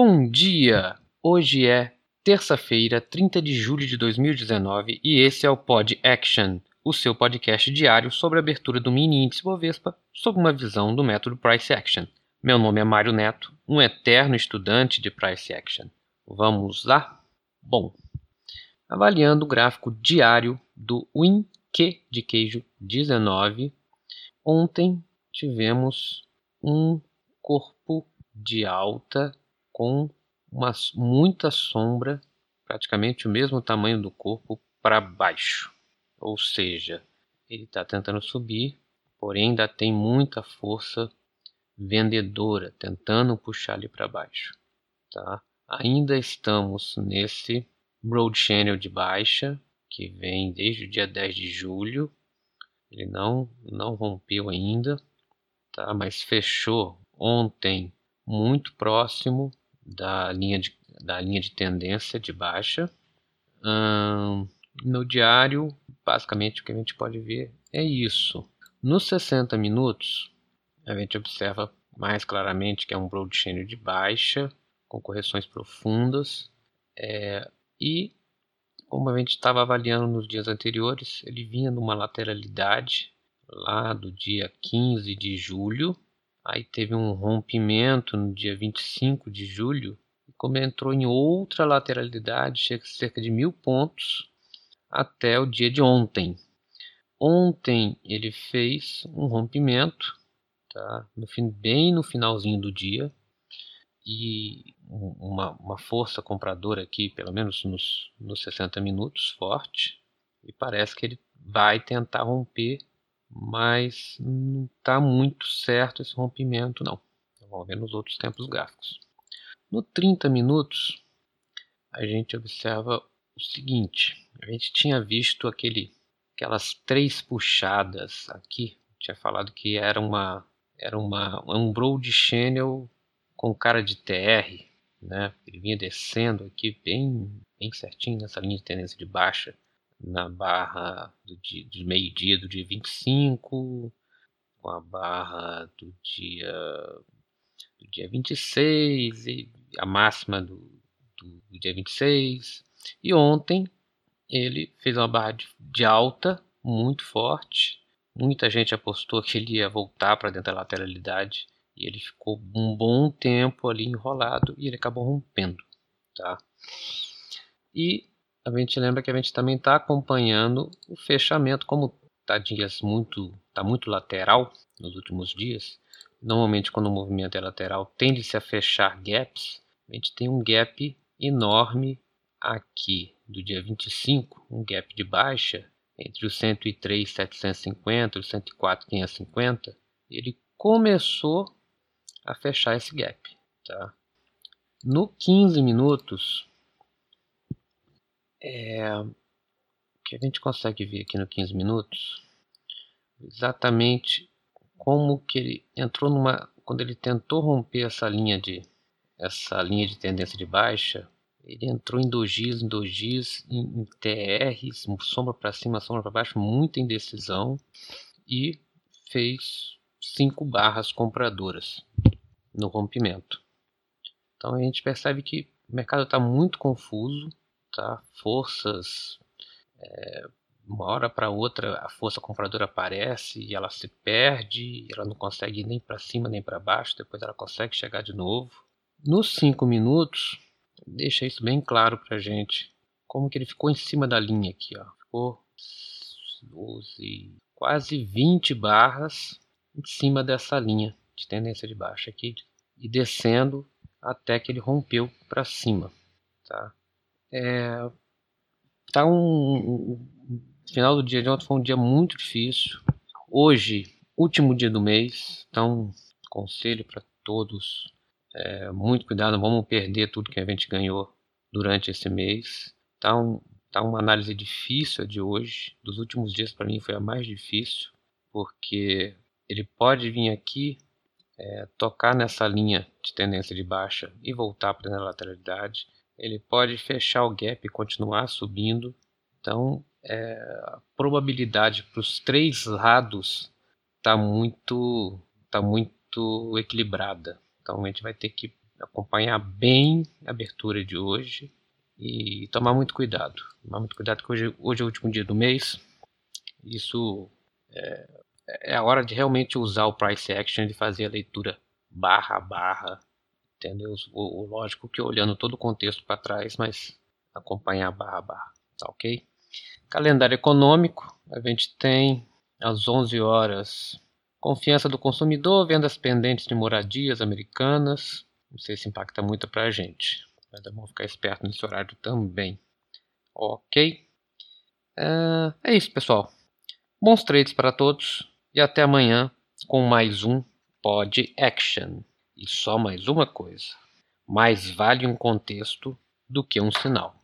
Bom dia! Hoje é terça-feira, 30 de julho de 2019 e esse é o Pod Action, o seu podcast diário sobre a abertura do mini índice Bovespa sob uma visão do método Price Action. Meu nome é Mário Neto, um eterno estudante de Price Action. Vamos lá? Bom, avaliando o gráfico diário do WinQ de queijo 19, ontem tivemos um corpo de alta com uma, muita sombra, praticamente o mesmo tamanho do corpo, para baixo. Ou seja, ele está tentando subir, porém ainda tem muita força vendedora tentando puxar ele para baixo. Tá? Ainda estamos nesse Broad Channel de baixa, que vem desde o dia 10 de julho. Ele não, não rompeu ainda, tá? mas fechou ontem muito próximo da linha de, da linha de tendência de baixa. Hum, no diário, basicamente o que a gente pode ver é isso. Nos 60 minutos, a gente observa mais claramente que é um broad channel de baixa, com correções profundas, é, e como a gente estava avaliando nos dias anteriores, ele vinha numa lateralidade lá do dia 15 de julho, Aí teve um rompimento no dia 25 de julho, e como entrou em outra lateralidade, chega a cerca de mil pontos até o dia de ontem. Ontem ele fez um rompimento, tá? no fim, bem no finalzinho do dia, e uma, uma força compradora aqui, pelo menos nos, nos 60 minutos, forte, e parece que ele vai tentar romper mas não está muito certo esse rompimento não. Vamos ver nos outros tempos gráficos. No 30 minutos, a gente observa o seguinte, a gente tinha visto aquele, aquelas três puxadas aqui, tinha falado que era uma era uma um broad channel com cara de TR, né? Ele vinha descendo aqui bem bem certinho nessa linha de tendência de baixa na barra do, dia, do meio-dia do dia 25, com a barra do dia, do dia 26, e a máxima do, do, do dia 26. E ontem ele fez uma barra de, de alta muito forte. Muita gente apostou que ele ia voltar para dentro da lateralidade e ele ficou um bom tempo ali enrolado e ele acabou rompendo, tá? E a gente lembra que a gente também está acompanhando o fechamento, como está dias muito, tá muito lateral nos últimos dias. Normalmente, quando o movimento é lateral, tende-se a fechar gaps. A gente tem um gap enorme aqui do dia 25, um gap de baixa entre os 103,750 e os 104,550. Ele começou a fechar esse gap. Tá? No 15 minutos, é, o que a gente consegue ver aqui no 15 minutos, exatamente como que ele entrou numa, quando ele tentou romper essa linha de, essa linha de tendência de baixa, ele entrou em dojis, em dojis, em, em TRs, sombra para cima, sombra para baixo, muita indecisão e fez cinco barras compradoras no rompimento. Então a gente percebe que o mercado está muito confuso, tá? Forças, é, uma hora para outra a força compradora aparece e ela se perde, ela não consegue ir nem para cima nem para baixo, depois ela consegue chegar de novo. Nos 5 minutos, deixa isso bem claro para gente, como que ele ficou em cima da linha aqui, ó. Ficou 12, quase 20 barras em cima dessa linha de tendência de baixa aqui e descendo até que ele rompeu para cima, tá? É, tá um, um, final do dia de ontem foi um dia muito difícil. Hoje, último dia do mês, então conselho para todos, é, muito cuidado, não vamos perder tudo que a gente ganhou durante esse mês. Tá, um, tá uma análise difícil de hoje. Dos últimos dias para mim foi a mais difícil, porque ele pode vir aqui é, tocar nessa linha de tendência de baixa e voltar para a lateralidade ele pode fechar o gap e continuar subindo. Então, é, a probabilidade para os três lados está muito, tá muito equilibrada. Então, a gente vai ter que acompanhar bem a abertura de hoje e tomar muito cuidado. Tomar muito cuidado que hoje, hoje é o último dia do mês. Isso é, é a hora de realmente usar o price action e fazer a leitura barra barra, entendeu? O, o lógico que olhando todo o contexto para trás, mas acompanhar barra barra, tá ok? Calendário econômico, a gente tem às 11 horas confiança do consumidor, vendas pendentes de moradias americanas. Não sei se impacta muito para a gente, mas é bom ficar esperto nesse horário também. Ok? Uh, é isso, pessoal. Bons trades para todos e até amanhã com mais um Pod Action. E só mais uma coisa: mais vale um contexto do que um sinal.